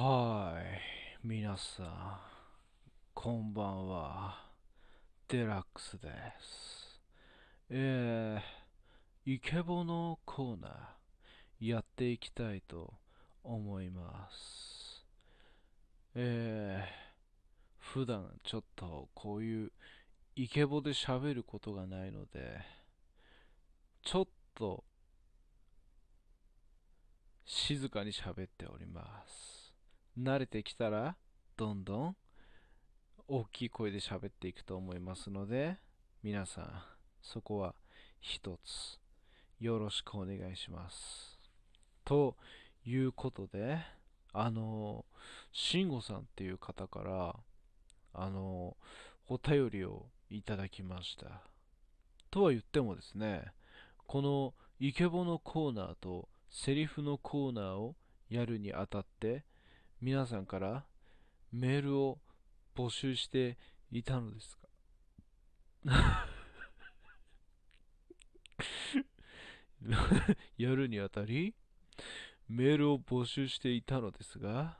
はい、皆さん、こんばんは。デラックスです。えー、イケボのコーナー、やっていきたいと思います。えー、普段ちょっとこういうイケボで喋ることがないので、ちょっと静かに喋っております。慣れてきたら、どんどん大きい声で喋っていくと思いますので、皆さん、そこは一つよろしくお願いします。ということで、あの、慎吾さんっていう方から、あの、お便りをいただきました。とは言ってもですね、このイケボのコーナーとセリフのコーナーをやるにあたって、皆さんからメールを募集していたのですか？やるにあたり、メールを募集していたのですが、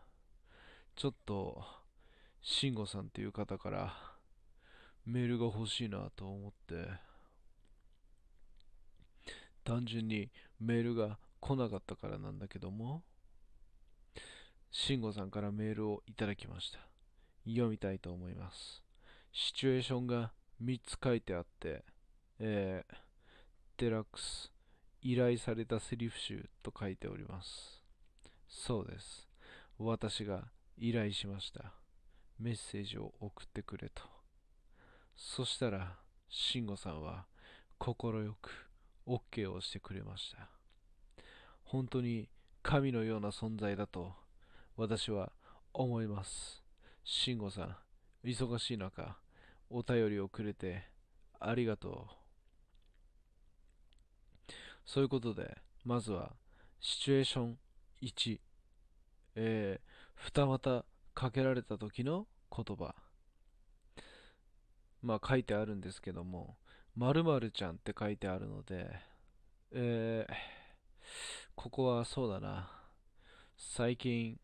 ちょっと、慎吾さんっていう方からメールが欲しいなと思って、単純にメールが来なかったからなんだけども、慎吾さんからメールをいただきました。読みたいと思います。シチュエーションが3つ書いてあって、えー、デラックス、依頼されたセリフ集と書いております。そうです。私が依頼しました。メッセージを送ってくれと。そしたら、慎吾さんは快く OK をしてくれました。本当に神のような存在だと私は思います。慎吾さん、忙しい中、お便りをくれてありがとう。そういうことで、まずは、シチュエーション1、えー、二股かけられた時の言葉。まあ書いてあるんですけども、〇〇ちゃんって書いてあるので、えー、ここはそうだな。最近、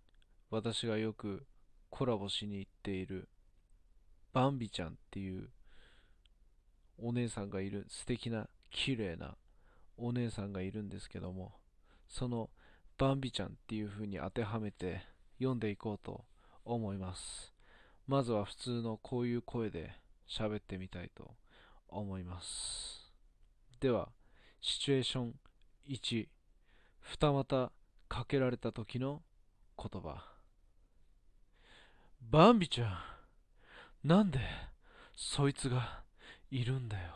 私がよくコラボしに行っている、バンビちゃんっていうお姉さんがいる、素敵な、綺麗なお姉さんがいるんですけども、そのバンビちゃんっていう風に当てはめて読んでいこうと思います。まずは普通のこういう声で喋ってみたいと思います。では、シチュエーション1、二股かけられた時の言葉。バンビちゃん、なんでそいつがいるんだよ。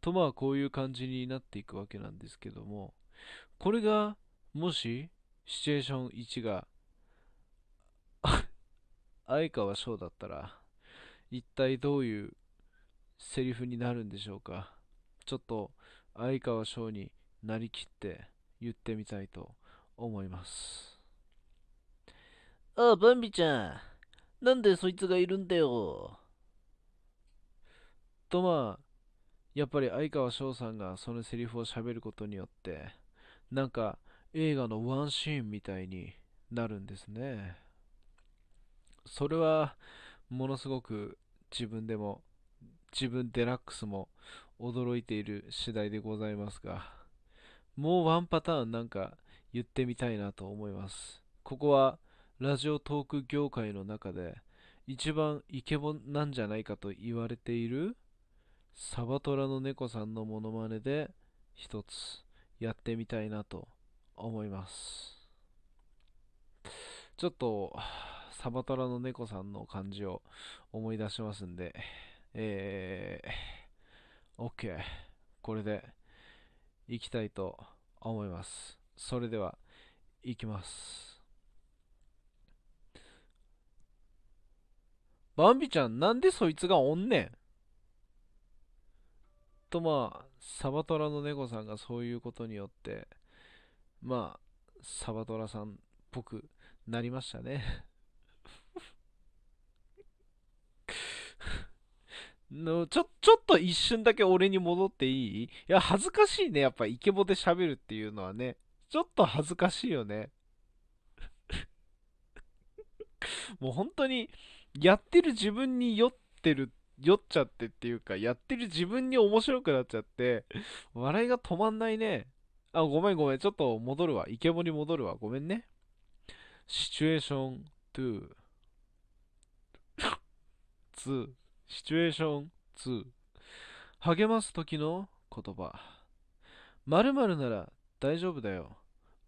とまあこういう感じになっていくわけなんですけども、これがもしシチュエーション1が 相川翔だったら一体どういうセリフになるんでしょうかちょっと相川翔になりきって言ってみたいと思いますああバンビちゃん。なんでそいつがいるんだよ。とまあやっぱり相川翔さんがそのセリフを喋ることによってなんか映画のワンシーンみたいになるんですね。それはものすごく自分でも自分デラックスも驚いている次第でございますがもうワンパターンなんか言ってみたいなと思います。ここはラジオトーク業界の中で一番イケボなんじゃないかと言われているサバトラの猫さんのモノマネで一つやってみたいなと思います。ちょっとサバトラの猫さんの感じを思い出しますんでえー、OK これでいきたいと思います。それではいきます。バンビちゃんなんでそいつがおんねん?とまあサバトラの猫さんがそういうことによってまあサバトラさんっぽくなりましたね。のちょちょっと一瞬だけ俺に戻っていい?いや恥ずかしいね。やっぱイケボで喋るっていうのはね。ちょっと恥ずかしいよね。もう本当に、やってる自分に酔ってる、酔っちゃってっていうか、やってる自分に面白くなっちゃって、笑いが止まんないね。あ、ごめんごめん。ちょっと戻るわ。イケボに戻るわ。ごめんね。シチュエーション2。シチュエーション2。励ます時の言葉。〇〇なら大丈夫だよ。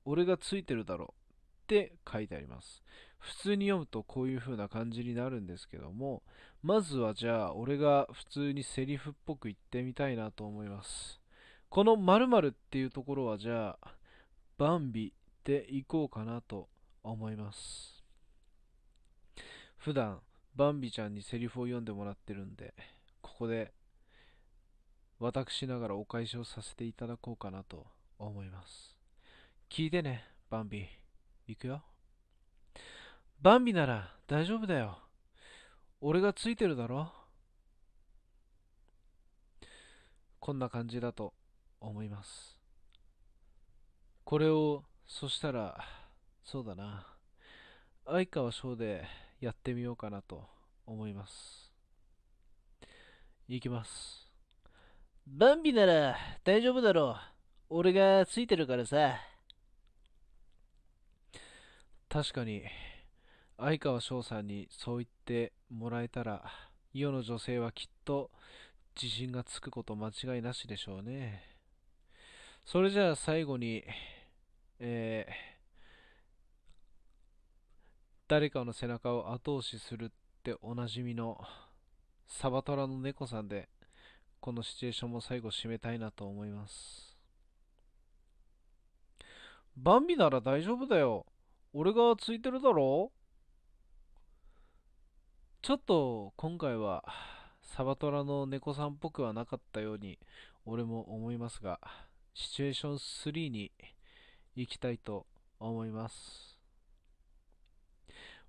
俺がついてるだろ。って書いてあります。普通に読むとこういう風な感じになるんですけども、まずはじゃあ俺が普通にセリフっぽく言ってみたいなと思います。この〇〇っていうところはじゃあ、バンビでいこうかなと思います。普段、バンビちゃんにセリフを読んでもらってるんで、ここで私ながらお返しをさせていただこうかなと思います。聞いてね、バンビ。行くよ。バンビなら大丈夫だよ。俺がついてるだろ。こんな感じだと思います。これを、そしたら、そうだな。相川翔でやってみようかなと思います。いきます。バンビなら大丈夫だろう。俺がついてるからさ。確かに、相川翔さんにそう言ってもらえたら、世の女性はきっと自信がつくこと間違いなしでしょうね。それじゃあ最後に、えー、誰かの背中を後押しするっておなじみのサバトラの猫さんでこのシチュエーションも最後締めたいなと思います。バンビなら大丈夫だよ。俺がついてるだろ。ちょっと今回はサバトラの猫さんっぽくはなかったように俺も思いますがシチュエーション3に行きたいと思います。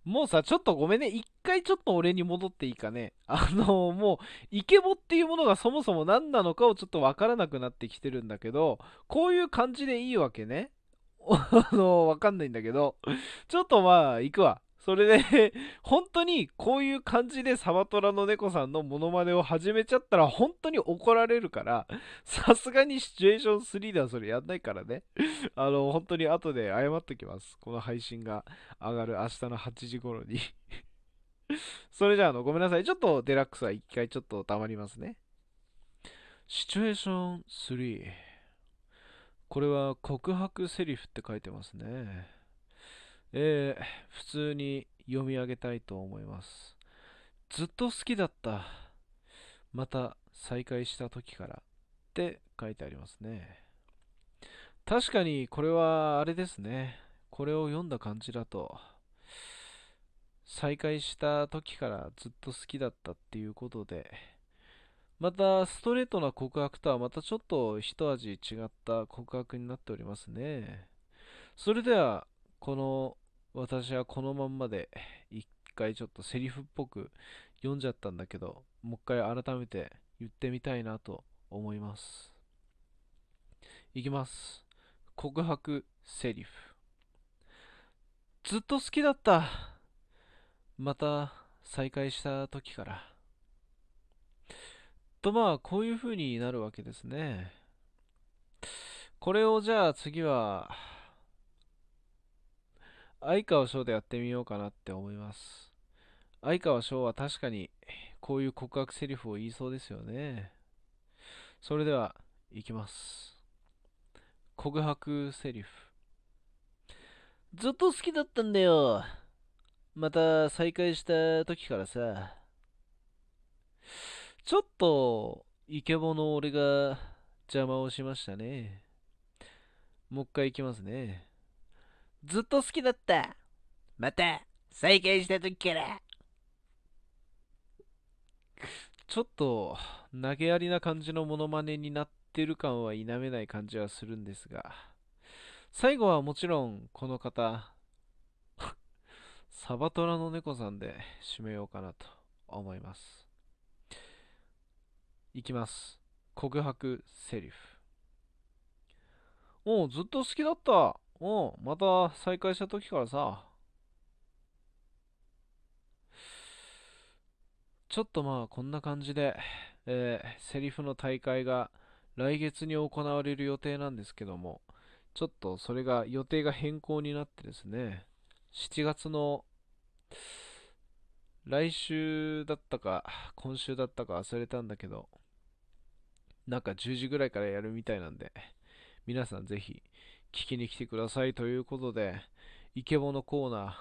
もうさ、ちょっとごめんね。一回ちょっと俺に戻っていいかね。あの、もう、イケボっていうものがそもそも何なのかをちょっとわからなくなってきてるんだけど、こういう感じでいいわけね。あの、わかんないんだけど、ちょっとまあ、行くわ。それで 本当にこういう感じでサバトラの猫さんのモノマネを始めちゃったら本当に怒られるから、さすがにシチュエーション3ではそれやんないからね。あの、本当に後で謝っときます。この配信が上がる明日の8時頃に それじゃあ、あの、ごめんなさい。ちょっとデラックスは一回ちょっと溜まりますね。シチュエーション3。これは告白セリフって書いてますね。えー、普通に読み上げたいと思います。ずっと好きだった。また再会した時からって書いてありますね。確かにこれはあれですね。これを読んだ感じだと、再会した時からずっと好きだったっていうことで、またストレートな告白とはまたちょっと一味違った告白になっておりますね。それではこの私はこのまんまで一回ちょっとセリフっぽく読んじゃったんだけど、もう一回改めて言ってみたいなと思います。いきます。告白セリフ。ずっと好きだった。また再会した時から。とまあ、こういう風になるわけですね。これをじゃあ次は、相川翔でやってみようかなって思います。相川翔は確かにこういう告白セリフを言いそうですよね。それでは、いきます。告白セリフ。ずっと好きだったんだよ。また再会した時からさ。ちょっと、イケボの俺が邪魔をしましたね。もう一回いきますね。ずっと好きだった。また、再会した時から。ちょっと、投げやりな感じのモノマネになってる感は否めない感じはするんですが、最後はもちろん、この方、サバトラの猫さんで締めようかなと思います。いきます。告白セリフ。もうずっと好きだった。うん、また再開した時からさ、ちょっとまあこんな感じで、えーセリフの大会が来月に行われる予定なんですけども、ちょっとそれが予定が変更になってですね、7月の来週だったか今週だったか忘れたんだけど、なんか10時ぐらいからやるみたいなんで、皆さんぜひ聞きに来てくださいということで、イケボのコーナー、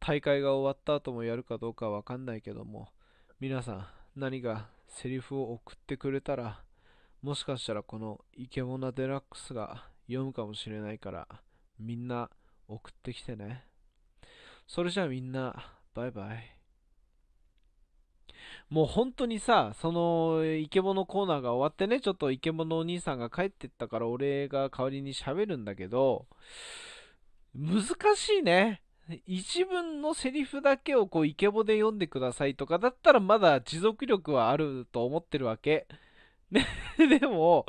大会が終わった後もやるかどうかわかんないけども、皆さん何かセリフを送ってくれたら、もしかしたらこのイケボナデラックスが読むかもしれないから、みんな送ってきてね。それじゃあみんな、バイバイ。もう本当にさ、そのイケボのコーナーが終わってね、ちょっとイケボのお兄さんが帰ってったから俺が代わりに喋るんだけど、難しいね。一文のセリフだけをこうイケボで読んでくださいとかだったらまだ持続力はあると思ってるわけ。ね、でも、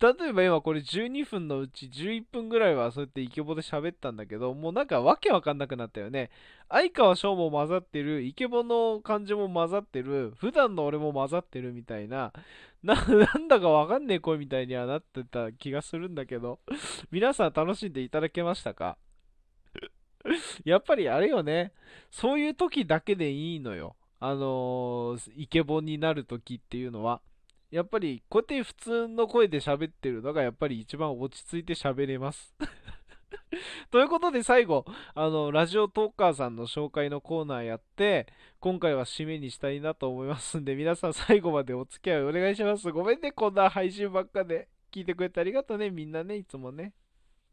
例えば今これ12分のうち11分ぐらいはそうやってイケボで喋ったんだけど、もうなんかわけわかんなくなったよね。相川翔も混ざってる、イケボの感じも混ざってる、普段の俺も混ざってるみたいな、な、なんだかわかんねえ声みたいにはなってた気がするんだけど、皆さん楽しんでいただけましたか？やっぱりあれよね、そういう時だけでいいのよ。あのーイケボになる時っていうのは。やっぱりこうやって普通の声で喋ってるのがやっぱり一番落ち着いて喋れます。ということで最後、あの、ラジオトーカーさんの紹介のコーナーやって、今回は締めにしたいなと思いますんで、皆さん最後までお付き合いお願いします。ごめんね、こんな配信ばっかで。聞いてくれてありがとうね、みんなね、いつもね。